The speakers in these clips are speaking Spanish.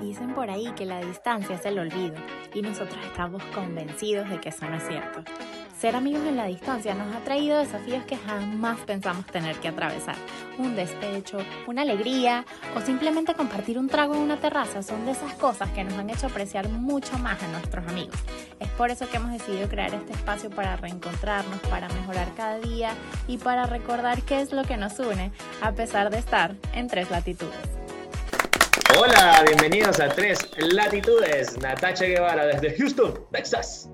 Dicen por ahí que la distancia es el olvido y nosotros estamos convencidos de que eso no es cierto. Ser amigos en la distancia nos ha traído desafíos que jamás pensamos tener que atravesar. Un despecho, una alegría o simplemente compartir un trago en una terraza son de esas cosas que nos han hecho apreciar mucho más a nuestros amigos. Es por eso que hemos decidido crear este espacio para reencontrarnos, para mejorar cada día y para recordar qué es lo que nos une a pesar de estar en tres latitudes. Hola, bienvenidos a Tres Latitudes. Natacha Guevara desde Houston, Texas.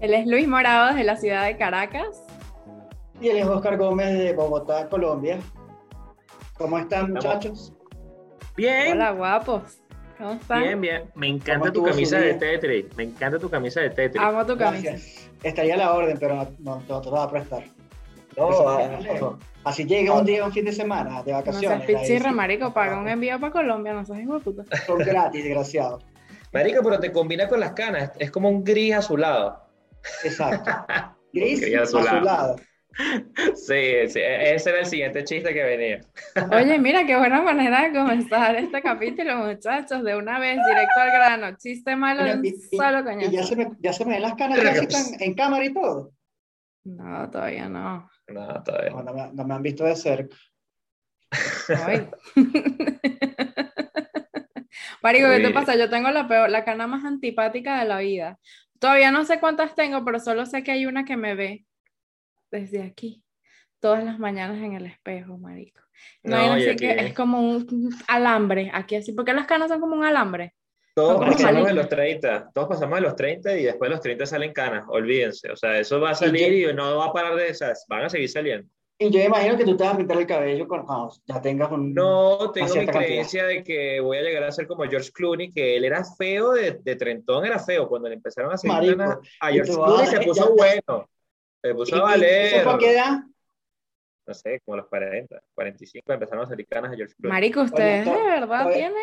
Él es Luis Morado desde la ciudad de Caracas. Y él es Oscar Gómez de Bogotá, Colombia. ¿Cómo están, muchachos? Bien. Hola, guapos. ¿Cómo están? Bien, bien. Me encanta tu camisa de Tetris. Me encanta tu camisa de Tetris. Amo tu camisa. Gracias. Estaría a la orden, pero no, no, te lo voy a prestar. No, ah, eso. Así llega un día, un fin de semana de No vacaciones. seas ahí pichirra, sí. marico. Paga un envío para Colombia, no seas hijo puta. Son gratis, desgraciado. Marico, pero te combina con las canas. Es como un gris azulado. Exacto. Gris Gris azulado. azulado. Sí, sí. Ese era el siguiente chiste que venía. Oye, mira qué buena manera de comenzar este capítulo, muchachos. De una vez, directo al grano. Chiste malo de un solo Y ya coñazo. se me, ya se me ven las canas, así están en cámara y todo. No, todavía no. No, todavía. No, no me, no me han visto de cerca. Ay. Marico, ¿qué te pasa? Yo tengo la peor, la cana más antipática de la vida. Todavía no sé cuántas tengo, pero solo sé que hay una que me ve desde aquí, todas las mañanas en el espejo, marico. No, hay No, y así aquí- que es como un alambre, aquí así, porque las canas son como un alambre. Todos pasamos de los 30, todos pasamos de los 30 y después de los 30 salen canas, olvídense. O sea, eso va a salir y no va a parar de esas, van a seguir saliendo. Y yo imagino que tú te vas a pintar el cabello con, cuando ya tengas un... No, tengo mi cantidad. creencia de que voy a llegar a ser como George Clooney, que él era feo de, de trentón, era feo. Cuando le empezaron a hacer canas a George Clooney a- se puso ya- bueno, se ¿Y- puso a valer. ¿Eso qué edad? No sé, como a los 40, 45 empezaron a salir canas a George Clooney. Marico, ustedes to- de verdad tienen.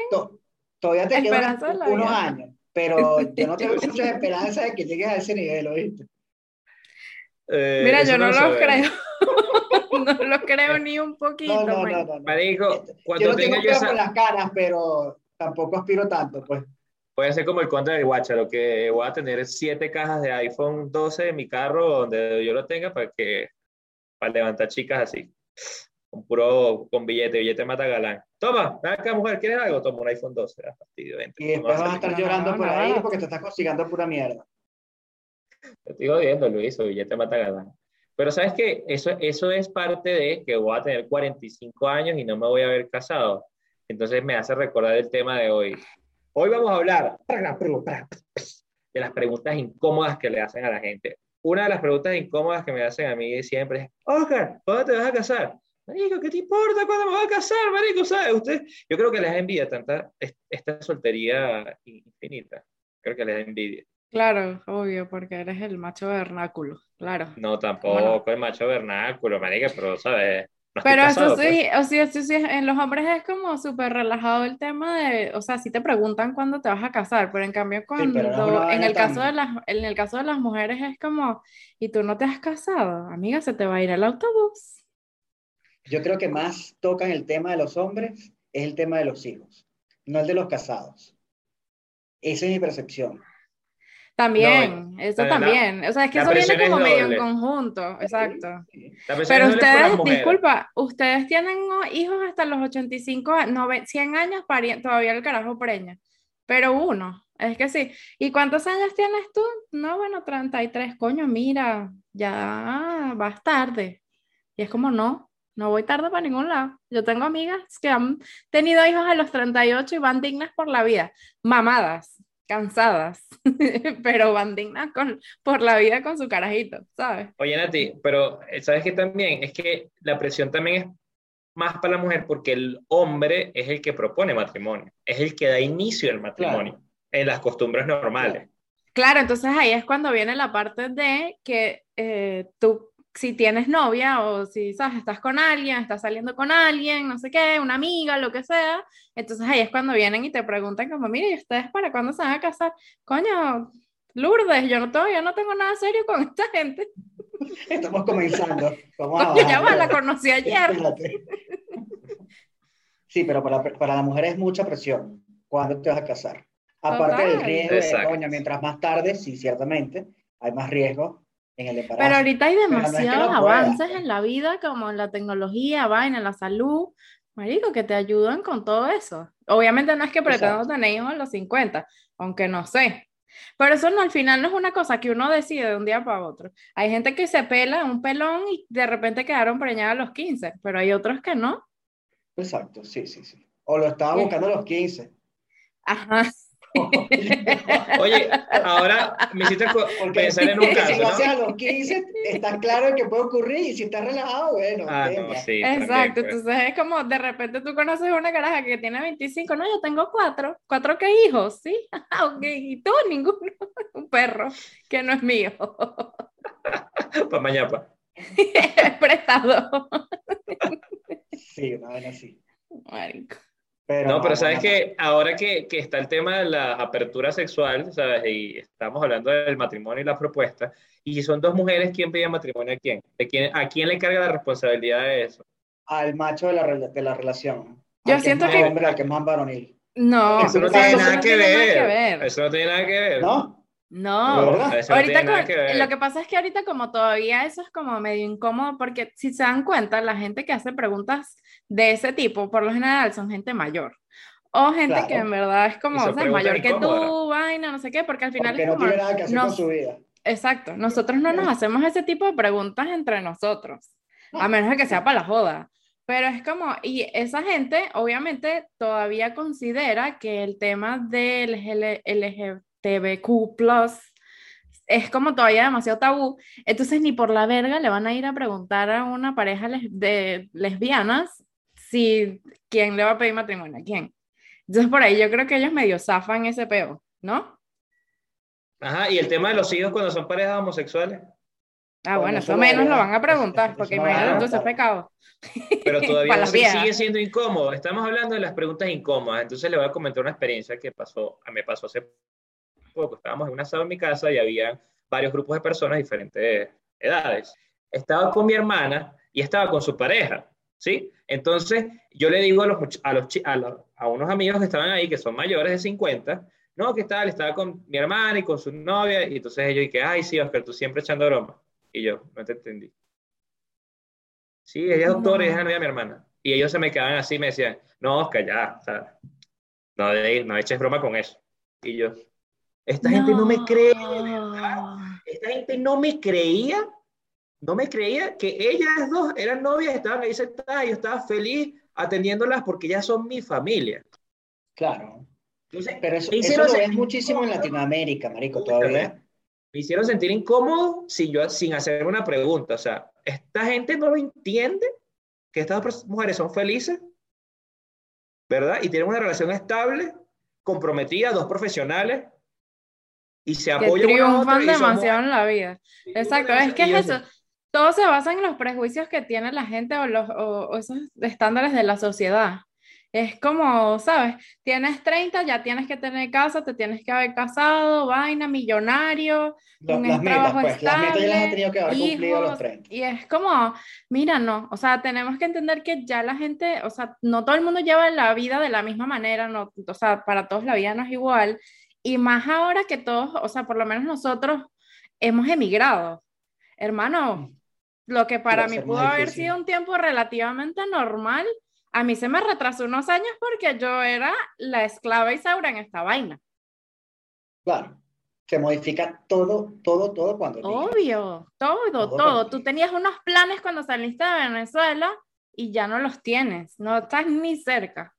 To- todavía te Esperanza quedan unos vida. años, pero yo no tengo mucha esperanza de que llegues a ese nivel, ¿oíste? Eh, Mira, yo no lo lo creo. no lo creo ni un poquito, No, no, no, marico. no. no. Marico, Yo cuando no tengo yo esa... con las caras, pero tampoco aspiro tanto, pues. Puede ser como el contra del Guacha, lo que voy a tener siete cajas de iPhone 12 en mi carro donde yo lo tenga para que para levantar chicas así. Con puro, con billete, billete mata galán. Toma, ven acá mujer, ¿quieres algo? Toma un iPhone 12, ah, fastidio, vente. Y después vas a estar llorando no, por no, ahí no. porque te estás consiguiendo pura mierda. Te estoy jodiendo, Luis, o billete mata galán. Pero ¿sabes qué? Eso, eso es parte de que voy a tener 45 años y no me voy a ver casado. Entonces me hace recordar el tema de hoy. Hoy vamos a hablar de las preguntas incómodas que le hacen a la gente. Una de las preguntas incómodas que me hacen a mí siempre es, Oscar, ¿cuándo te vas a casar? Marico, ¿qué te importa cuándo me voy a casar, marico? ¿Sabes? Usted, yo creo que les da envidia tanta, es- esta soltería infinita. Creo que les da envidia. Claro, obvio, porque eres el macho vernáculo, claro. No, tampoco Bueno. el macho vernáculo, marica, pero, ¿sabes? No Pero casado, eso pues. sí, o sea, eso sí, en los hombres es como súper relajado el tema de, o sea, sí te preguntan cuándo te vas a casar, pero en cambio cuando, no una en el caso de las, en el caso de las mujeres es como, y tú no te has casado, amiga, se te va a ir el autobús. Yo creo que más tocan el tema de los hombres es el tema de los hijos, no el de los casados. Esa es mi percepción. También, eso la- también, o sea, es que eso viene es como medio en conjunto, exacto. Pero ustedes, disculpa, ustedes tienen hijos hasta los 85, a- nove- 100 años, pari- todavía el carajo preña. Pero uno, es que sí. ¿Y cuántos años tienes tú? No, bueno, 33, coño, mira, ya vas tarde. Y es como, no, no voy tarde para ningún lado. Yo tengo amigas que han tenido hijos a los 38 y van dignas por la vida, mamadas, cansadas, pero van dignas con, por la vida con su carajito, ¿sabes? Oye, Nati, pero eh, ¿sabes qué también? Es que la presión también es más para la mujer porque el hombre es el que propone matrimonio, es el que da inicio al matrimonio en las costumbres normales. Claro, entonces ahí es cuando viene la parte de que eh, tú, si tienes novia o si, sabes, estás con alguien, estás saliendo con alguien, no sé qué, una amiga, lo que sea, entonces ahí es cuando vienen y te preguntan como, mire, ¿y ustedes para cuándo se van a casar? Coño, Lourdes, yo no, todavía no tengo nada serio con esta gente. Estamos comenzando. Vamos a Coño, ya va, la conocí ayer. Espérate. Sí, pero para, para la mujer es mucha presión. cuándo te vas a casar. Aparte del Total. riesgo de, coño, mientras más tarde, sí, ciertamente, hay más riesgo en el embarazo. Pero ahorita hay no demasiados avances en la vida, como en la tecnología, vaina, en la salud, marico, que te ayudan con todo eso. Obviamente no es que pretendo tener hijos a los 50, aunque no sé. Pero eso no, al final no es una cosa que uno decide de un día para otro. Hay gente que se pela un pelón y de repente quedaron preñadas a los 15, pero hay otros que no. Exacto, sí, sí, sí. O lo estaba buscando a los 15. Ajá. Oye, ahora me hiciste Porque pensar en un si caso, lo haces a los 15, está claro que puede ocurrir y si estás relajado, bueno. Ah, venga. no, sí. Exacto, también, pues. entonces es como de repente tú conoces una caraja que tiene 25, no, yo tengo cuatro, cuatro qué hijos, sí, Ah, ok, y tú ninguno, un perro que no es mío, Pa' mañana. es prestado. Sí, una vez así. Marico. Pero No, pero sabes que ahora que, que está el tema de la apertura sexual, ¿sabes? Y estamos hablando del matrimonio y la propuesta, y son dos mujeres, ¿quién pide matrimonio a quién? ¿De quién ¿A quién le carga la responsabilidad de eso? Al macho de la, de la relación. Yo Al es siento más que- hombre, al que es más varonil. No, Eso no tiene nada que ver. Eso no tiene nada que ver. ¿No? No, no ahorita con- que lo que pasa es que ahorita como todavía eso es como medio incómodo porque si se dan cuenta, la gente que hace preguntas de ese tipo, por lo general son gente mayor. O gente Claro. que en verdad es como, o sea, mayor que tú, vaina, no sé qué, porque al final Porque es no como, tiene nada que hacer nos- con su vida. exacto, nosotros no nos hacemos ese tipo de preguntas entre nosotros, a menos de que sea para la joda. Pero es como, y esa gente obviamente todavía considera que el tema del LGTBQ es como todavía demasiado tabú, entonces ni por la verga le van a ir a preguntar a una pareja les- de lesbianas si quién le va a pedir matrimonio a quién. Entonces por ahí yo creo que ellos medio zafan ese peo, ¿no? Ajá, y el tema de los hijos cuando son parejas homosexuales, Ah, Bueno, eso menos lo van a preguntar, porque imagínate entonces preguntar. pecado. pero todavía sí- sigue siendo incómodo. Estamos hablando de las preguntas incómodas, entonces le voy a comentar una experiencia que pasó, me pasó hace poco. Estábamos en un asado en mi casa y había varios grupos de personas de diferentes edades. Estaba con mi hermana y estaba con su pareja, ¿sí? Entonces yo le digo a, los, a, los, a, los- a unos amigos que estaban ahí, que son mayores de 50, no, ¿qué tal? Estaba con mi hermana y con su novia, y entonces ellos, que, ay, sí, Oscar, tú siempre echando broma. Y yo, no te entendí. Sí, ella es doctora y es novia de mi hermana. Y ellos se me quedaban así me decían, no, Oscar, ya, o sea, no, no eches broma con eso. Y yo, esta gente no me cree, verdad. Esta gente no me creía, no me creía que ellas dos eran novias, estaban ahí sentadas y yo estaba feliz atendiéndolas porque ya son mi familia. Claro. Entonces, Pero eso, eso hicieron lo ves muchísimo en. Latinoamérica, marico, todavía. Me hicieron sentir incómodo sin, yo, sin hacer una pregunta. O sea, esta gente no lo entiende, que estas dos mujeres son felices, ¿verdad? Y tienen una relación estable, comprometida, dos profesionales, y se Que apoyan otra triunfan demasiado en la vida. Exacto, es que es eso. Todo se basa en los prejuicios que tiene la gente o, los, o, o esos estándares de la sociedad. Es como, ¿sabes? Tienes 30, ya tienes que tener casa, te tienes que haber casado, vaina, millonario, Lo- un las metas, trabajo pues, las metas ya las has estable, tenido que haber cumplido a los hijos, 30. y es como, mira, no, o sea, tenemos que entender que ya la gente, o sea, no todo el mundo lleva la vida de la misma manera, no, o sea, para todos la vida no es igual, y más ahora que todos, o sea, por lo menos nosotros hemos emigrado. Hermano, lo que para mí pudo haber difícil. sido un tiempo relativamente normal, a mí se me retrasó unos años porque yo era la esclava Isaura en esta vaina. Claro. Se modifica todo, todo, todo cuando. Obvio, todo, Todo todo. Tú tenías unos planes cuando saliste de Venezuela y ya no los tienes, no estás ni cerca.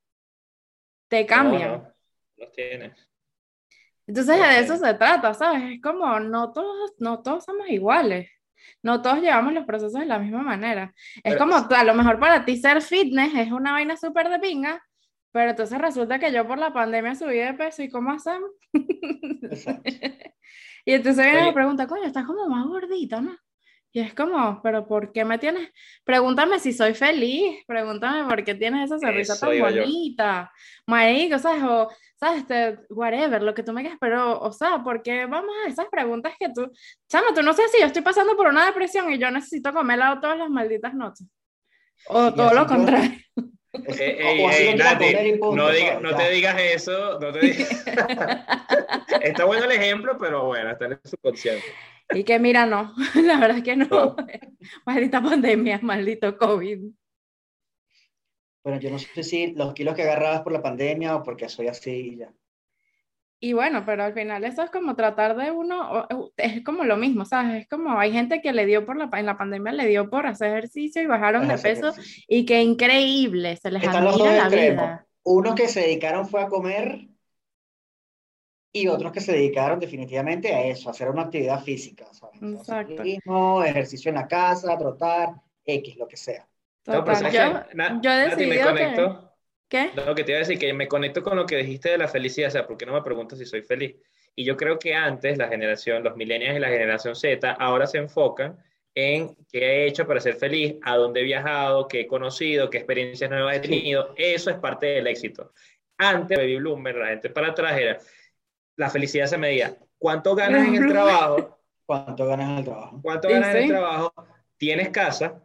Te No, cambian. no, los tienes. Entonces de eso se trata, ¿sabes? Es como no todos, no todos somos iguales. No todos llevamos los procesos de la misma manera. Es Pero- como a lo mejor para ti ser fitness es una vaina súper de pinga, pero entonces resulta que yo por la pandemia subí de peso y ¿cómo hacemos? Exacto. Y entonces viene la pregunta, coño, estás como más gordita, ¿no? Y es como, pero ¿por qué me tienes? Pregúntame si soy feliz, pregúntame por qué tienes esa sonrisa Eso tan bonita, marico, ¿sabes? O, ¿sabes? Este, whatever, lo que tú me quieras, pero, o sea, ¿por qué vamos a esas preguntas que tú, chama, tú no sé si yo estoy pasando por una depresión y yo necesito comer helado todas las malditas noches. O Y todo lo contrario. Eh, ey, ey, lo quieras Nati, poner y punto, no, te digas eso. No te digas- está bueno el ejemplo, pero bueno, está en el subconsciente. Y que mira, no, la verdad es que no. No. Maldita pandemia, maldito COVID. Bueno, yo no sé si los kilos que agarrabas por la pandemia o porque soy así y ya. Y bueno, pero al final eso es como tratar de uno, es como lo mismo, ¿sabes? Es como hay gente que le dio por la, en la pandemia le dio por hacer ejercicio y bajaron de peso ejercicio. y qué increíble, se les Están los admira dos la extremos. vida. Unos que se dedicaron fue a comer y otros que se dedicaron definitivamente a eso, a hacer una actividad física, ¿sabes? Exacto. Ciclismo, ejercicio en la casa, trotar, X, lo que sea. No, pero ¿sabes yo? Na- yo Nati, me decidido que, conecto. ¿qué? No, que te iba a decir que me conecto con lo que dijiste de la felicidad, o sea, ¿por qué no me preguntas si soy feliz? Y yo creo que antes la generación, los millennials y la generación Z, ahora se enfocan en qué he hecho para ser feliz, a dónde he viajado, qué he conocido, qué experiencias nuevas he Sí. tenido. Eso es parte del éxito. Antes, Baby Bloomer, la gente para atrás era, la felicidad se medía, ¿cuánto ganas en el trabajo? ¿Cuánto ganas en el trabajo? ¿Cuánto Sí, ganas en el sí. trabajo? ¿Tienes casa?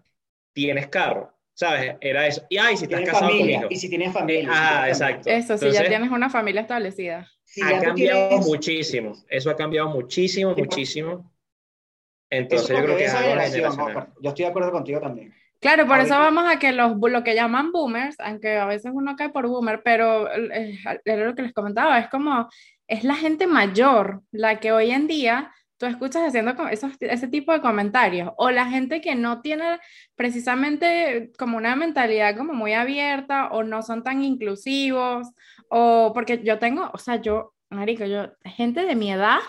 ¿Tienes carro? ¿Sabes? Era eso. Y ay, si estás Tienes casado con familia, hijos. y si tienes familia. Eh, si ah, familia. exacto. Eso, si ya Entonces, tienes una familia establecida. Si ha ya cambiado tienes- muchísimo. Eso ha cambiado muchísimo, Sí, muchísimo. Entonces, es yo creo que es algo. Yo estoy de acuerdo contigo también. Claro, por eso vamos a que los, lo que llaman boomers, aunque a veces uno cae por boomer, pero eh, era lo que les comentaba, es como, es la gente mayor la que hoy en día tú escuchas haciendo esos, ese tipo de comentarios, o la gente que no tiene precisamente como una mentalidad como muy abierta, o no son tan inclusivos, o porque yo tengo, o sea, yo, marico, yo, gente de mi edad,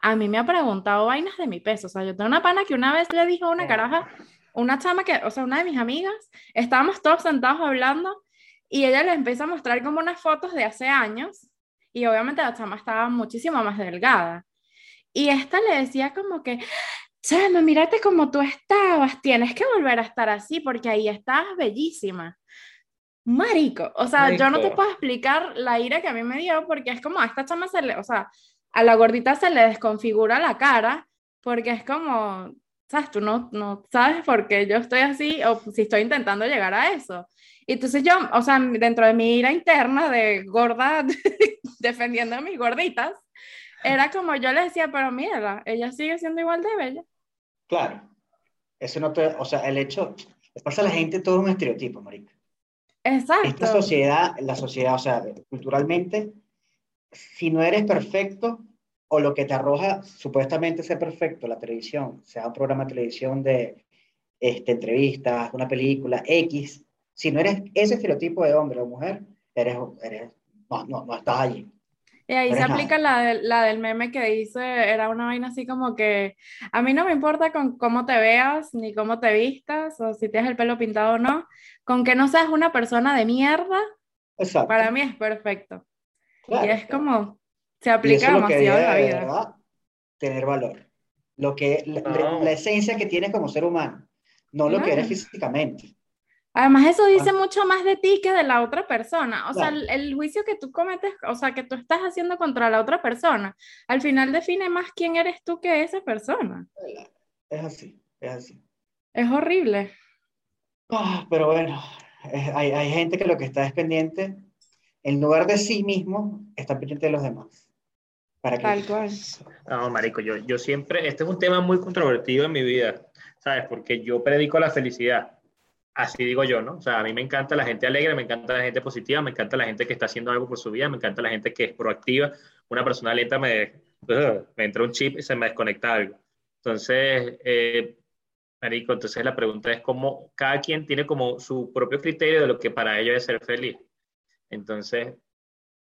a mí me ha preguntado vainas de mi peso, o sea, yo tengo una pana que una vez le dijo a una caraja, una chama que, o sea, una de mis amigas, estábamos todos sentados hablando y ella le empieza a mostrar como unas fotos de hace años y obviamente la chama estaba muchísimo más delgada. Y esta le decía como que, chama, mírate como tú estabas, tienes que volver a estar así porque ahí estabas bellísima. Marico, o sea, yo no te puedo explicar la ira que a mí me dio porque es como a esta chama se le, o sea, a la gordita se le desconfigura la cara porque es como, ¿sabes? Tú no, no sabes por qué yo estoy así o si estoy intentando llegar a eso. Y entonces yo, o sea, dentro de mi ira interna de gorda defendiendo a mis gorditas, era como yo le decía, pero mira, ella sigue siendo igual de bella. Claro. Eso no te, o sea, el hecho, le pasa a la gente todo un estereotipo, marica. Esta Exacto. sociedad, la sociedad, o sea, culturalmente, si no eres perfecto, o lo que te arroja supuestamente ser perfecto, la televisión, sea un programa de televisión de este, entrevistas, una película, X, si no eres ese estereotipo de hombre o mujer, eres, eres no, no, no estás allí. Y ahí No se aplica la, del- la del meme que dice, era una vaina así como que a mí no me importa con cómo te veas, ni cómo te vistas, o si tienes el pelo pintado o no, con que no seas una persona de mierda, Exacto. para mí es perfecto. Claro, Y es claro. como, se aplica demasiado en la de vida. verdad tener valor. Lo que, la, No. la esencia que tienes como ser humano, no lo que eres físicamente. Además, eso dice Ah. mucho más de ti que de la otra persona. O sea, el, el juicio que tú cometes, o sea, que tú estás haciendo contra la otra persona, al final define más quién eres tú que esa persona. Es así, es así. Es horrible. Ah, pero bueno, eh, hay, hay gente que lo que está es pendiente, en lugar de sí mismo, está pendiente de los demás. ¿Para qué? Tal cual. No, marico, yo, yo siempre, este es un tema muy controvertido en mi vida, ¿sabes? Porque yo predico la felicidad, así digo yo, ¿no? O sea, a mí me encanta la gente alegre, me encanta la gente positiva, me encanta la gente que está haciendo algo por su vida, me encanta la gente que es proactiva. Una persona lenta me, me entra un chip y se me desconecta algo. Entonces, eh, marico, entonces la pregunta es cómo cada quien tiene como su propio criterio de lo que para ellos es ser feliz. Entonces,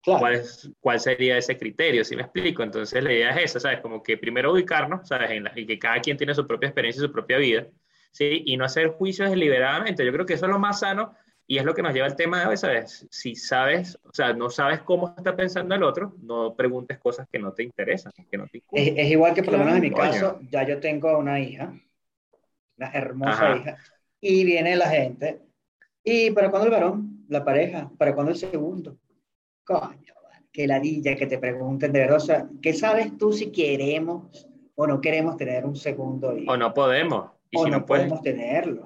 Claro, ¿Cuál, es- cuál sería ese criterio? Si me explico? Entonces la idea es esa, ¿sabes? Como que primero ubicarnos, ¿sabes? En la- y que cada quien tiene su propia experiencia y su propia vida, ¿sí? Y no hacer juicios deliberadamente. Yo creo que eso es lo más sano y es lo que nos lleva al tema de hoy, ¿sabes? Si sabes, o sea, no sabes cómo está pensando el otro, no preguntes cosas que no te interesan, que no te es, igual que por lo menos en mi caso, ya yo tengo una hija, una hermosa Ajá. hija, y viene la gente, y ¿para cuándo el varón? La pareja, ¿para cuándo el segundo? Coño, qué ladilla que te pregunten de verdad, o sea, ¿qué sabes tú si queremos o no queremos tener un segundo hijo? O no podemos. Y o si no no puedes, podemos tenerlo.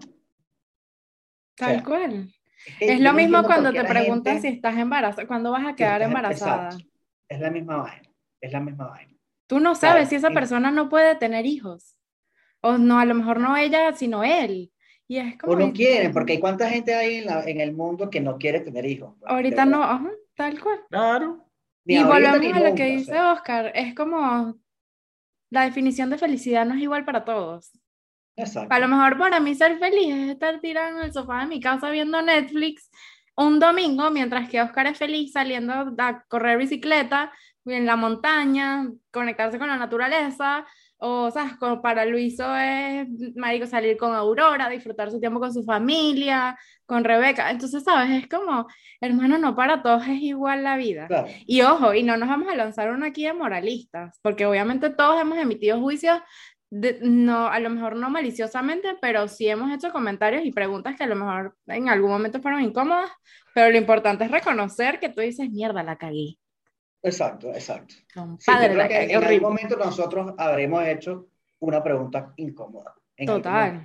Tal sea, cual. Es lo mismo cuando te preguntan si estás embarazada, cuándo vas a quedar embarazada. Es la misma vaina, es la misma vaina. Tú no sabes si esa persona no puede tener hijos. O no, a lo mejor no ella, sino él. Y es como... O no quieren, porque hay cuánta gente hay en, la, en el mundo que no quiere tener hijos. Ahorita no, ajá, tal cual. Claro. y volvemos a lo que dice Oscar, es como la definición de felicidad no es igual para todos. Exacto. A lo mejor para mí ser feliz es estar tirado en el sofá de mi casa viendo Netflix un domingo, mientras que Oscar es feliz saliendo a correr bicicleta en la montaña, conectarse con la naturaleza, o, sea, Como para Luiso es, marico, salir con Aurora, disfrutar su tiempo con su familia, con Rebeca. Entonces, ¿sabes? Es como, hermano, no para todos es igual la vida. Y ojo, y no nos vamos a lanzar uno aquí de moralistas, porque obviamente todos hemos emitido juicios no, a lo mejor no maliciosamente, pero sí hemos hecho comentarios y preguntas que a lo mejor en algún momento fueron incómodas, pero lo importante es reconocer que tú dices, mierda, la cagué. Exacto, exacto. en algún momento nosotros habremos hecho una pregunta incómoda. Total.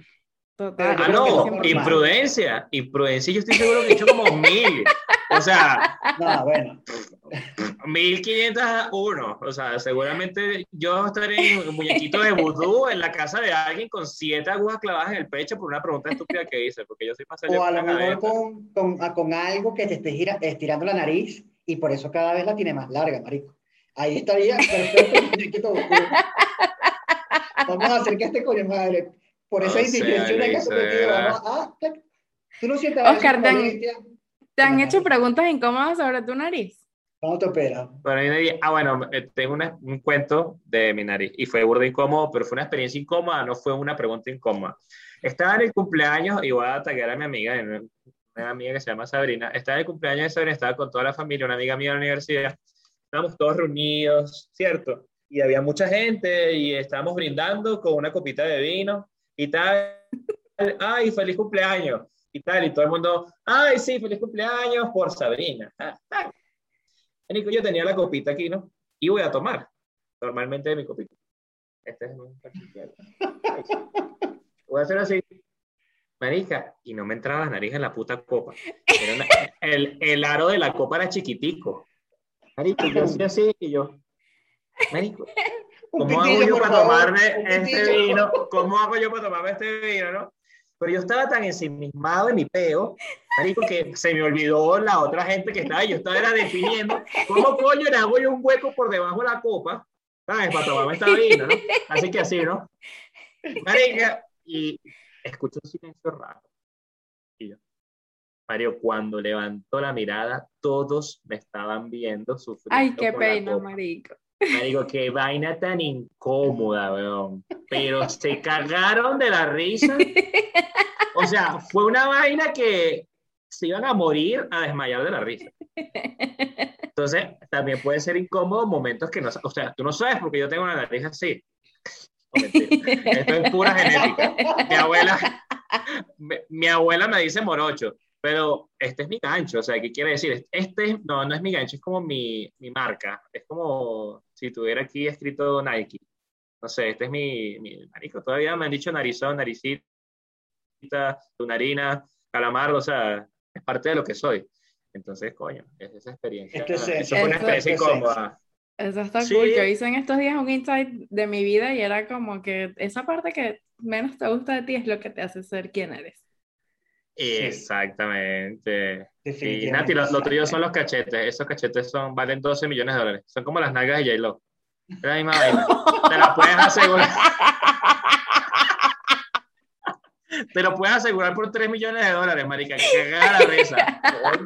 Total. Ah, no, imprudencia. Imprudencia, yo estoy seguro que he hecho como mil. O sea, no, bueno. 1501. O sea, seguramente yo estaré en un muñequito de vudú en la casa de alguien con siete agujas clavadas en el pecho por una pregunta estúpida que hice, porque yo soy más O a lo mejor con, con, con, algo que te esté estirando la nariz y por eso cada vez la tiene más larga, marico. Ahí estaría perfecto. Vamos a hacer que este coño madre, por esa indiscreción que has cometido, vamos a... Tú no sientes Oscar, ¿te han, ¿te han hecho preguntas incómodas sobre tu nariz? ¿Cómo te opera? ah, bueno, eh, tengo un cuento de mi nariz y fue burdo incómodo, pero fue una experiencia incómoda, no fue una pregunta incómoda. Estaba en el cumpleaños y voy a atacar a mi amiga, una amiga que se llama Sabrina, estaba en el cumpleaños de Sabrina, estaba con toda la familia, una amiga mía de la universidad, estábamos todos reunidos, ¿cierto? Y había mucha gente y estábamos brindando con una copita de vino y tal, ay, feliz cumpleaños, y tal, y todo el mundo, ay, sí, feliz cumpleaños por Sabrina. Ah, yo tenía la copita aquí, ¿no? Y voy a tomar, normalmente de mi copita. Este es un Voy a hacer así. Marica, y no me entraba la nariz en la puta copa. el, el, aro de la copa era chiquitico. Marico, yo hacía así y yo, Marico, ¿cómo hago yo para tomarme este vino? ¿Cómo hago yo para tomarme este vino, no? Pero yo estaba tan ensimismado en mi peo, marico, que se me olvidó la otra gente que estaba. Yo estaba era definiendo cómo coño le hago yo un hueco por debajo de la copa, ¿sabes? Para tomarme esta vino, ¿no? Así que así, ¿no? Marica, y escucho un silencio raro. Y yo, Mario, cuando levantó la mirada, todos me estaban viendo sufrir. Ay, qué pena, marico. Marico, qué vaina tan incómoda, weón. Pero se cagaron de la risa. O sea, fue una vaina que se iban a morir a desmayar de la risa. Entonces, también puede ser incómodo momentos que no, o sea, tú no sabes porque yo tengo una nariz así. Esto es pura genética. Mi abuela, mi, abuela me dice morocho, pero este es mi gancho, o sea, ¿qué quiere decir? Este no, no es mi gancho, es como mi, mi marca, es como si tuviera aquí escrito Nike. No sé, este es mi, mi marico, todavía me han dicho narizón, naricita, tunarina, calamar, o sea, es parte de lo que soy. Entonces, coño, es esa experiencia. eso fue una experiencia incómoda. Eso está cool. Yo hice en estos días un insight de mi vida y era como que esa parte que menos te gusta de ti es lo que te hace ser quien eres. Exactamente. Y Nati, los lo tuyo son los cachetes. Esos cachetes son, valen 12 millones de dólares. Son como las nalgas de J-Lo. Es la misma vaina. Te la puedes asegurar. te lo puedes asegurar por 3 millones de dólares, marica. Que la risa.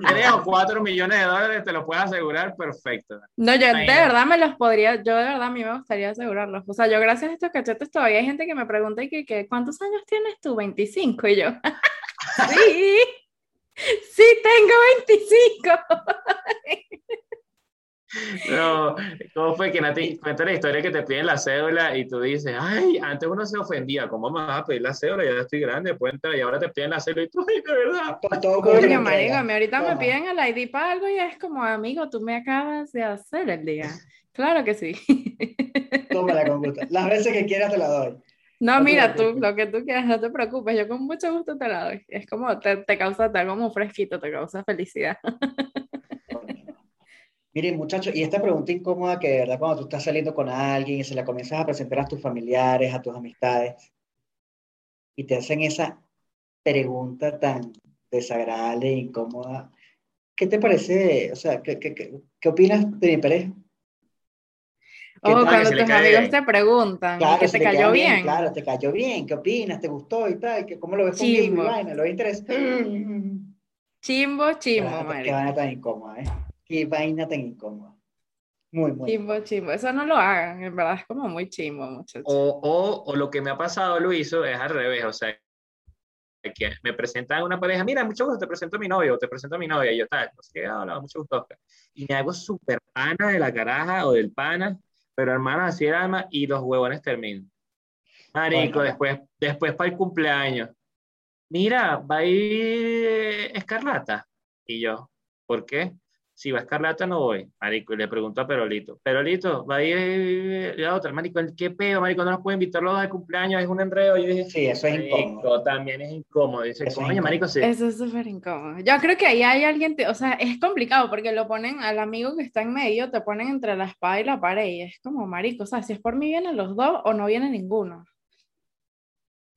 3 o 4 millones de dólares te lo puedes asegurar perfecto. No, yo de verdad me los podría, yo de verdad a mí me gustaría asegurarlos. O sea, yo gracias a estos cachetes todavía hay gente que me pregunta y que, que ¿cuántos años tienes tú? 25 y yo. Sí. Sí, tengo 25. No, ¿cómo fue que Nati cuenta la historia que te piden la cédula y tú dices, ay, antes uno se ofendía, ¿cómo me vas a pedir la cédula? Ya estoy grande, puedo entrar y ahora te piden la cédula y tú, ay, de verdad. Todo Coño, marico, ahorita me piden el ID para algo y es como, amigo, tú me acabas de hacer el día. Claro que sí. Tómala con gusto. Las veces que quieras te la doy. No, mira tú, lo que tú quieras, no te preocupes, yo con mucho gusto te la doy. Es como, te, te causa, da como fresquito, te causa felicidad. Miren, muchachos, y esta pregunta incómoda que de verdad cuando tú estás saliendo con alguien y se la comienzas a presentar a tus familiares, a tus amistades, y te hacen esa pregunta tan desagradable e incómoda, ¿qué te parece? O sea, ¿qué, qué, qué, qué opinas de mi pareja? O tal? cuando tus cae amigos bien. te preguntan Claro, que se te cayó bien. Claro, te cayó bien, ¿qué opinas? ¿Te gustó y tal? ¿Qué- ¿Cómo lo ves conmigo? Chimbo. vaina? ¿Lo ves interés? Chimbo, chimbo, Qué marico. vaina tan incómoda, ¿eh? Qué vaina tan incómoda. Muy, muy. Chimbo, chimbo. Eso no lo hagan, en verdad es como muy chimbo, muchachos. O, o, o lo que me ha pasado, Luiso, es al revés, o sea, que me presentan una pareja, mira, mucho gusto, te presento a mi novio, te presento a mi novia, y yo, tal, no sé qué, hola, mucho gusto, Oscar. Y me hago súper pana de la caraja o del pana, pero hermano, así el alma, y los huevones terminan. Marico, Bueno. después, después para el cumpleaños, mira, va a ir Escarlata. Y yo, ¿por qué? Si va Escarlata no voy. Marico, y le pregunto a Perolito, Perolito, va a ir la otra. Marico, ¿qué pedo? Marico, no nos puede invitar los dos al cumpleaños, es un enredo. Y yo dije, Sí, eso es incómodo. También es incómodo. Dice, Eso es marico, sí. Eso es súper incómodo. Yo creo que ahí hay alguien, te- o sea, es complicado porque lo ponen al amigo que está en medio, te ponen entre la espada y la pared y es como, marico, o sea, si es por mí vienen los dos o no viene ninguno.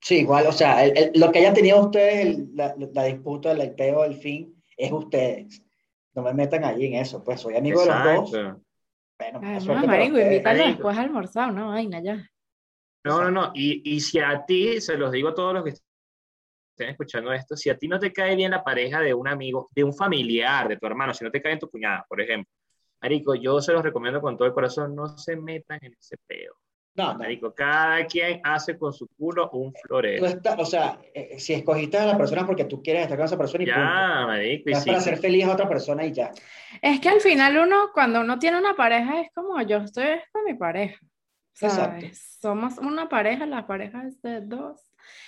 Sí, igual, o sea, el- el- lo que hayan tenido ustedes, el- la, la disputa, el peo, el fin, es ustedes. No me metan allí en eso, pues soy amigo de los dos. Bueno, Además, marico, invítalo después a almorzar, una vaina ya. No, no, no. Y, y si a ti, se los digo a todos los que estén escuchando esto, si a ti no te cae bien la pareja de un amigo, de un familiar, de tu hermano, si no te cae en tu cuñada, por ejemplo, Marico, yo se los recomiendo con todo el corazón, no se metan en ese peo. No, no. Marico, cada quien hace con su culo un florero. estás- o sea, eh, si escogiste a la persona porque tú quieres estar con esa persona y punto. Ya, marico, y No sí, para hacer feliz a otra persona y ya. Es que al final uno, cuando uno tiene una pareja, es como yo estoy con mi pareja. Exacto. ¿sabes? Somos una pareja, la pareja es de dos.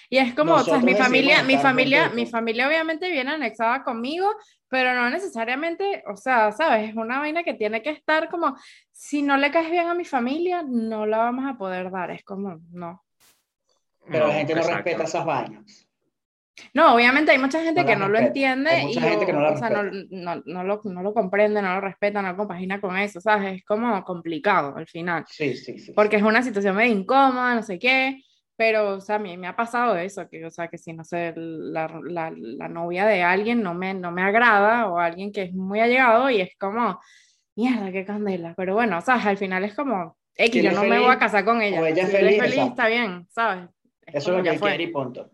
Y es como, o sea, Nosotros mi familia, mi familia, mi familia obviamente viene anexada conmigo, pero no necesariamente, o sea, ¿sabes? Es una vaina que tiene que estar como, si no le caes bien a mi familia, no la vamos a poder dar. Es como, no. Pero la gente no exacto. respeta esas vainas. No, obviamente hay mucha gente No que no lo respeta. entiende Hay mucha y gente o, que no la o sea, no, no, no lo, no lo comprende, no lo respeta, no compagina con eso, ¿sabes? Es como complicado al final. Sí, sí, sí. porque es una situación medio incómoda, no sé qué, pero, o sea, a mí me ha pasado eso, que, o sea, que si, no sé, la, la, la novia de alguien no me, no me agrada, o alguien que es muy allegado, y es como, mierda, qué candela, pero bueno, o sea, al final es como, X, yo no es me voy a feliz, casar con ella, o ella es si él feliz, exacto. está bien, ¿sabes? Es Eso es lo que quiere y punto.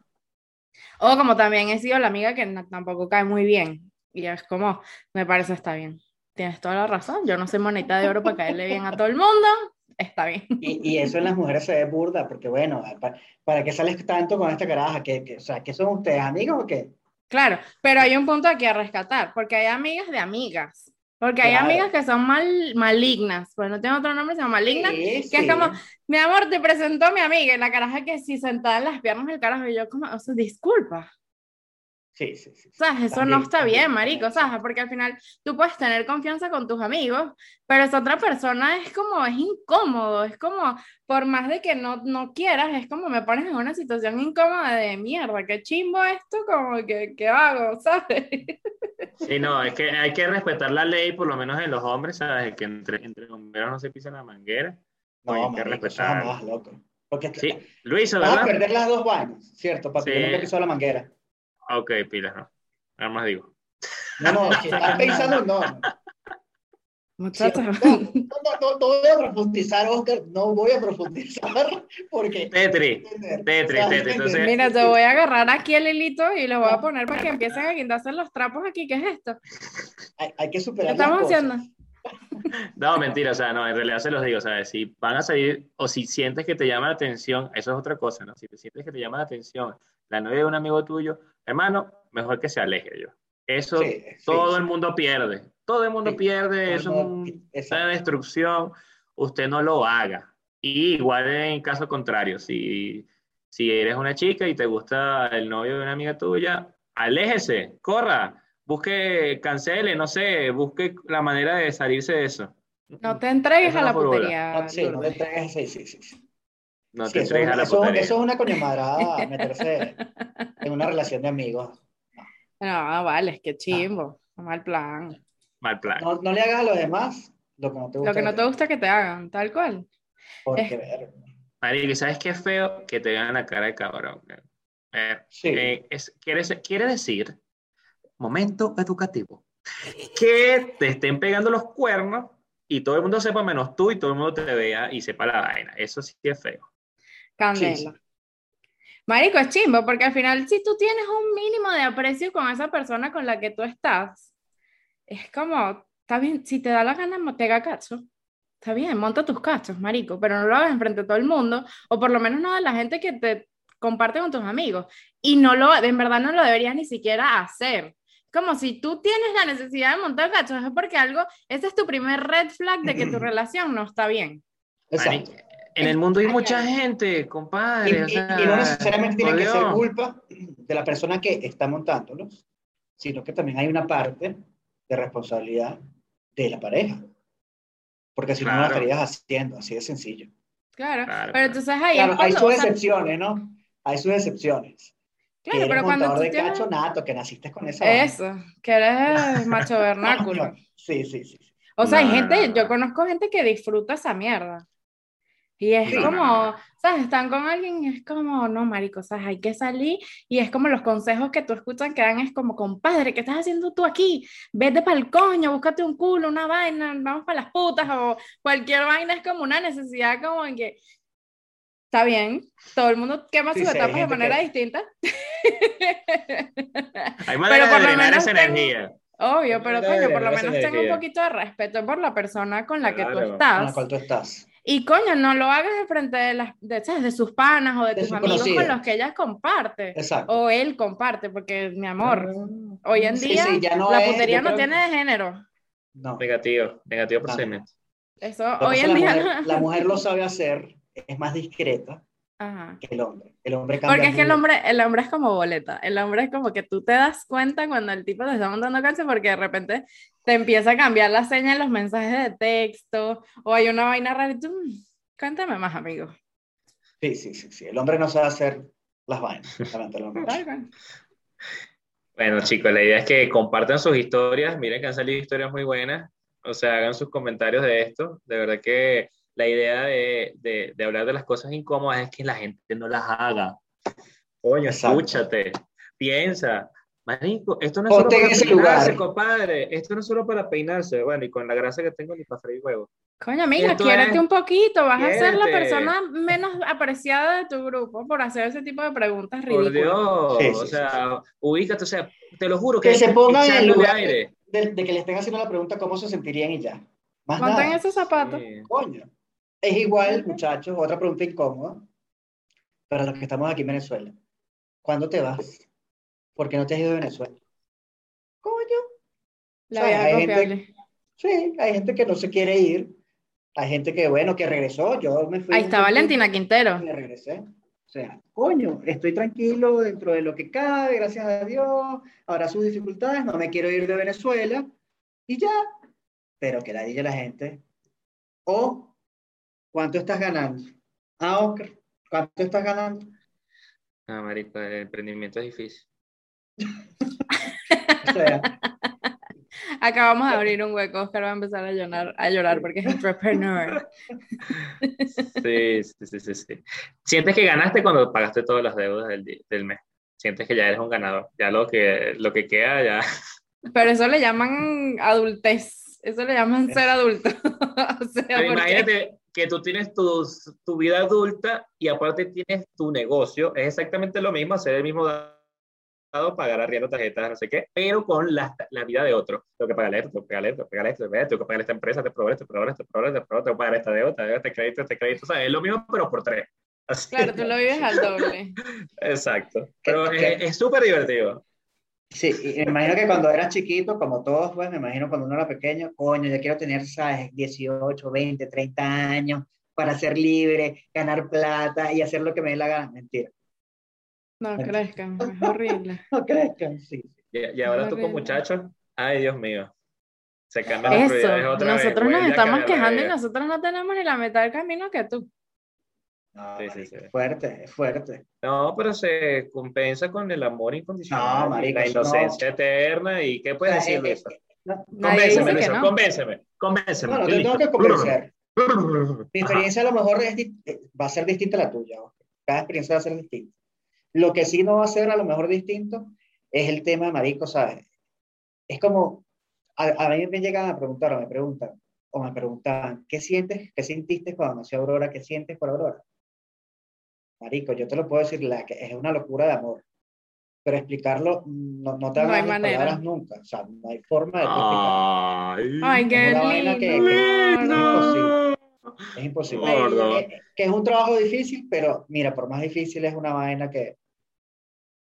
O como también he sido la amiga que no- tampoco cae muy bien, y es como, me parece está bien. Tienes toda la razón, yo no soy moneta de oro para caerle bien a todo el mundo, está bien. Y, y eso en las mujeres se ve burda, porque bueno, ¿para, para qué sales tanto con esta caraja? ¿Qué, qué- o sea, ¿qué son ustedes, amigos o qué? Claro, pero hay un punto aquí a rescatar, porque hay amigas de amigas, porque hay Claro. amigas que son mal, malignas, pues no tengo otro nombre, llama malignas, Sí, que sí. es como, mi amor, te presentó mi amiga, y la caraja que si sentada en las piernas del carajo, y yo como, o sea, disculpa, Sí, sí, sí. o sea, eso También, no está también, bien, marico. ¿sabes? Porque al final tú puedes tener confianza con tus amigos, pero esa otra persona es como, es incómodo, es como, por más de que no, no quieras, es como me pones en una situación incómoda de mierda, qué chimbo esto, como que, ¿qué hago, ¿sabes? Sí, no, es que hay que respetar la ley, por lo menos en los hombres, ¿sabes? Que entre, entre bomberos no se pisa la manguera. No, Hay que marico, eso respetar. jamás, loco. Porque Sí, Luis, vas a ¿verdad? perder las dos vainas, ¿cierto? Para que Sí. yo nunca pisó la manguera. Ok, pilas, no. Nada más digo. No, no, si estás pensando, no. no. Muchachos. No, no, no, voy a profundizar, Oscar, no voy a profundizar porque... Tetri, Tetri, O sea, Tetri, entonces- Mira, te voy a agarrar aquí el hilito y lo voy a poner para que empiecen a guindarse los trapos aquí. ¿Qué es esto? Hay, hay que ¿Qué superar las estamos haciendo? No, mentira, o sea, no, en realidad se los digo, ¿sabes? Si van a salir o si sientes que te llama la atención, eso es otra cosa, ¿no? Si te sientes que te llama la atención la novia de un amigo tuyo, hermano, mejor que se aleje yo. Eso Sí, sí, todo sí. el mundo pierde, todo el mundo Sí, pierde, eso es un- una destrucción, usted no lo haga. Y igual en caso contrario, si, si eres una chica y te gusta el novio de una amiga tuya, aléjese, corra, busque, cancele, no sé, busque la manera de salirse de eso. No te entregues a la putería. No, sí, no le entregues, sí, sí, sí. No Sí, te eso, a la eso- eso es una coño madrada, meterse en una relación de amigos. No, vale, es que chimbo. Mal plan. Mal plan. No, no le hagas a los demás lo que no te gusta. Lo que no que te gusta que te hagan, tal cual. Porque, es- ver, Marico, ¿y sabes qué es feo? Que te vean la cara de cabrón. Eh, Sí. eh, es- quiere, quiere decir, momento educativo, que te estén pegando los cuernos y todo el mundo sepa menos tú y todo el mundo te vea y sepa la vaina. Eso sí es feo. Candela. Sí, sí. Marico, es chimbo, porque al final, si tú tienes un mínimo de aprecio con esa persona con la que tú estás, es como, está bien, si te da la gana, pega cacho. Está bien, monta tus cachos, marico, pero no lo hagas enfrente de todo el mundo, o por lo menos no de la gente que te comparte con tus amigos. Y no lo, en verdad no lo deberías ni siquiera hacer. Como si tú tienes la necesidad de montar cachos, es porque algo, ese es tu primer red flag de que tu relación no está bien. Exacto. Marico, en el mundo hay Ay, mucha gente, Y, compadre. o y- sea, y no necesariamente tiene que ser culpa de la persona que está montándolos, sino que también hay una parte de responsabilidad de la pareja. Porque si no, no lo Claro. estarías haciendo, así de sencillo. Claro, Claro, pero claro. entonces ahí Claro, hay cuando, sus o excepciones, ¿no? Hay sus excepciones. claro, que pero eres cuando montador tú de tienes- cacho nato, que naciste con esa. Eso, que eres macho vernáculo. Sí, sí, sí. O sea, hay No, no, gente, no, yo no. conozco gente que disfruta esa mierda. Y es como, No, no, no. ¿sabes? Están con alguien y es como, no, marico, ¿sabes? Hay que salir y es como los consejos que tú escuchas que dan es como, compadre, ¿qué estás haciendo tú aquí? Vete para el coño, búscate un culo, una vaina, vamos para las putas o cualquier vaina es como una necesidad como en que está bien, todo el mundo quema Sí, sus etapas de manera que- distinta. Hay manera por de lo menos esa tengo- energía. Obvio, Hay pero coño, por lo menos tengo un poquito de respeto por la persona con la que tú Claro. Con estás. la cual tú estás. Y coño, no lo hagas de frente de, las, de, ¿sabes? de sus panas o de, De tus amigos con conocidos. los que ella comparte. Exacto. O él comparte, porque mi amor, hoy en Sí, día sí, ya no la es- putería yo no creo- tiene de género. No. Negativo, negativo No. procedimiento. Eso que hoy en es que día la mujer, no. la mujer lo sabe hacer, es más discreta Ajá. que el hombre. El hombre cambia Porque es que el hombre, el hombre es como boleta. El hombre es como que tú te das cuenta cuando el tipo te está montando cáncer porque de repente te empieza a cambiar la seña en los mensajes de texto o hay una vaina rara y tú, "Mm, cuéntame más, amigo. Sí, sí, sí, sí. El hombre no sabe hacer las vainas. Bueno, chicos, la idea es que compartan sus historias. Miren que han salido historias muy buenas. O sea, hagan sus comentarios de esto. De verdad que la idea de, de, de hablar de las cosas incómodas es que la gente no las haga. Coño, escúchate, piensa. Marico, esto no es Ponte solo para peinarse, lugar. compadre. Esto no es solo para peinarse. Bueno, y con la grasa que tengo ni para freír huevos. Coño, amiga, quiérete es- un poquito, vas a ser la quiérete. persona menos apreciada de tu grupo por hacer ese tipo de preguntas Por ridículas. Dios. Sí, sí, o sí, sea, ubícate. O sea, te lo juro que, Que se pongan en el lugar aire. de, de que le estén haciendo la pregunta cómo se sentirían y ya. Más Ponte en nada. esos zapatos. Sí. Coño. Es igual, muchachos, otra pregunta incómoda para los que estamos aquí en Venezuela. ¿Cuándo te vas? ¿Por qué no te has ido de Venezuela? Coño. La O sea, vieja hay gente-. Sí, hay gente que no se quiere ir. Hay gente que, bueno, que regresó. Yo me fui. Ahí está tiempo Valentina Quintero. me regresé. O sea, coño, estoy tranquilo dentro de lo que cabe, gracias a Dios. Habrá sus dificultades, no me quiero ir de Venezuela. Y ya. Pero que la diga la gente. O, ¿cuánto estás ganando? Ah, Oscar, ¿cuánto estás ganando? Ah, marico, el emprendimiento es difícil. O sea, Acabamos de abrir un hueco. Oscar va a empezar a llorar, a llorar porque es entrepreneur. Sí, sí, sí, sí, sí. Sientes que ganaste cuando pagaste todas las deudas del, del mes. Sientes que ya eres un ganador. Ya lo que, lo que queda, ya. Pero eso le llaman adultez. Eso le llaman ser adulto. O sea, Pero porque- imagínate que tú tienes tu, tu vida adulta y aparte tienes tu negocio. Es exactamente lo mismo, hacer el mismo dado, pagar arriendo tarjetas, no sé qué, pero con la, la vida de otro. Tengo que pagarle esto, tengo que pagarle esto, tengo que pagarle esto, tengo que pagarle esta empresa, proveedor, este proveedor, este proveedor, este proveedor, tengo que pagar esta deuda, este crédito, este crédito. O sea, es lo mismo, pero por tres. Así. Claro, tú lo vives al doble. Exacto. Pero ¿Qué- es es súper divertido. Sí, y me imagino que cuando eras chiquito, como todos, pues, me imagino cuando uno era pequeño, coño, yo quiero tener, ¿sabes? 18, 20, 30 años para ser libre, ganar plata y hacer lo que me dé la gana. Mentira. No crezcan, es horrible. No crezcan, sí. Y, y ahora tú con Horrible. muchachos, ay Dios mío, se cambian las prioridades Eso, otra vez. nosotros nos estamos quejando y nosotros no tenemos ni la mitad del camino que tú. No, Sí, sí, marico, sí. es fuerte, es fuerte. No, pero se compensa con el amor incondicional, No, marico, la eso no. inocencia eterna. ¿Y qué puedes O sea, decir, eh, no, Convénceme, que Luis, no. convénceme, convénceme. no, te tengo que convencer. Mi Ajá. experiencia a lo mejor es eh, va a ser distinta a la tuya. Cada experiencia va a ser distinta. Lo que sí no va a ser a lo mejor distinto es el tema de marico, ¿sabes? Es como, a, a mí me llegan a preguntar o me preguntan, o me preguntaban, ¿qué sientes, qué sentiste cuando nació Aurora? ¿Qué sientes por Aurora? Marico, yo te lo puedo decir, la que es una locura de amor. Pero explicarlo no, no te van No a hay manera. palabras nunca. O sea, no hay forma de explicarlo. Ay, Ay, qué Es una vaina que- lindo. no. Es imposible. Gordo. Eh, eh, que es un trabajo difícil, pero mira, por más difícil es una vaina que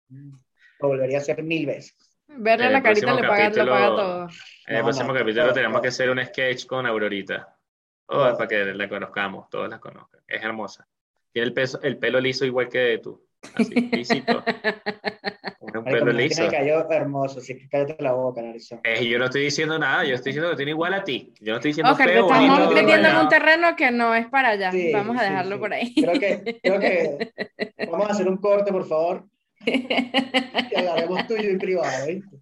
mm, lo volvería a hacer mil veces. Verle En el la carita próximo le paga, lo paga capítulo- todo. En el No, próximo no, capítulo no, tenemos no. que hacer un sketch con Aurorita. Oh, No. para que la conozcamos, todos la conozcan. Es hermosa. Tiene el, peso, el pelo liso igual que tú. Así, lisito. Un pelo me liso. tiene cayó hermoso, así que cállate la boca, narizón. Eh, yo no estoy diciendo nada, yo estoy diciendo que tiene igual a ti. Yo no estoy diciendo Oscar, te feo, estamos bonito, metiendo en un terreno que no es para allá. Sí, Vamos a sí, dejarlo sí. por ahí. Creo que, creo que vamos a hacer un corte, por favor. Hablaremos tuyo en privado, ¿viste?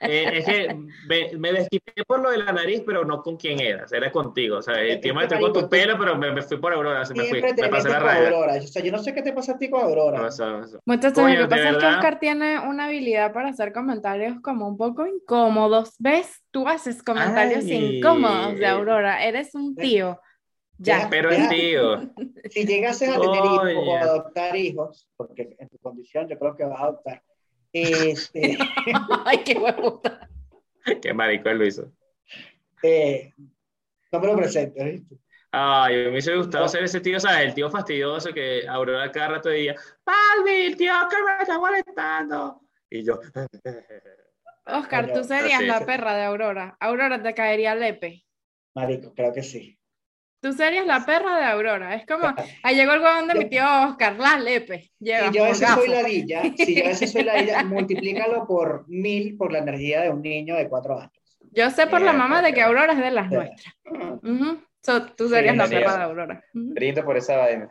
Eh, es que me, me desquité por lo de la nariz, pero no con quién eras, era contigo. O sea, el tema estoy con tu pelo, pero me, me fui por Aurora, se me fui, me pasé la raya. Aurora. O sea, yo no sé qué te pasa a ti con Aurora. No, eso- eso. Muchachos, Coño, lo que pasa es que verdad. Oscar tiene una habilidad para hacer comentarios como un poco incómodos. ¿Ves? Tú haces comentarios Ay. incómodos de Aurora. Eres un tío. Ya. Pero es tío. Si llegases a tener hijos o adoptar hijos, porque en tu condición yo creo que vas a adoptar, este, Ay, qué huevuta. Qué marico es Luis. eh, no me lo presentes, ¿viste? Ay, me hubiese gustado ser ese tío, ¿sabes? El tío fastidioso que Aurora cada rato decía, Palmi, el tío que me está molestando. Y yo, Oscar, tú serías así la es. perra de Aurora. Aurora te caería lepe. Marico, creo que sí. Tú serías la perra de Aurora. Es como, ahí llegó el huevón de mi tío Oscar, la lepe. Llega Si yo a veces soy ladilla, si yo a veces soy ladilla, multiplícalo por mil por la energía de un niño de cuatro años. Yo sé por la Mierda, mamá de que. Aurora es de las Sí. nuestras. Ujú. So, tú serías la bienvenida. perra de Aurora. Ujú. brinda por esa vaina.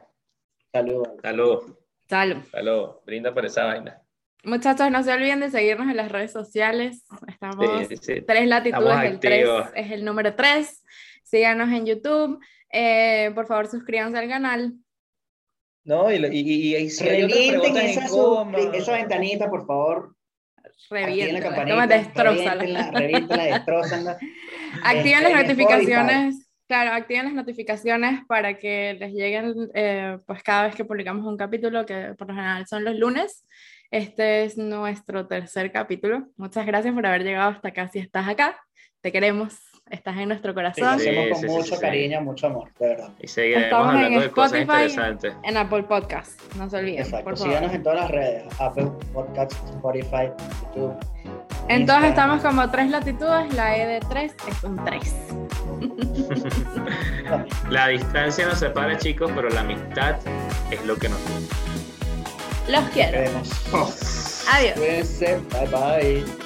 Saludos. Salud, Salud. salud, brinda por esa vaina. Muchachos, no se olviden de seguirnos en las redes sociales. Estamos Sí, sí. tres latitudes Estamos del 3 activos. es el número 3. Síganos en YouTube. Eh, por favor, suscríbanse al canal. No, y, y, y, y si hay otras Revienten preguntas esa, esa ventanita, por favor. Revienten. destrózala. reviéntenla, reviéntenla, destrózanla. Activen Este, las notificaciones. Claro, activen las notificaciones para que les lleguen eh, pues cada vez que publicamos un capítulo, que por lo general son los lunes. Este es nuestro tercer capítulo. Muchas gracias por haber llegado hasta acá. Si estás acá, te queremos. Estás en nuestro Sí, lo corazón. hacemos con sí, sí, mucho sí. cariño, mucho amor, de verdad. Y seguiremos Estamos en de cosas Spotify. interesantes. En Apple Podcast. No se olviden. Exacto. por Síganos favor. en todas las redes: Apple Podcasts, Spotify, YouTube. En todas estamos como tres latitudes. La E de tres es un 3. La distancia nos separa, chicos, pero la amistad es lo que nos une. Los quiero. Queremos. Adiós. Cuídense. Bye bye.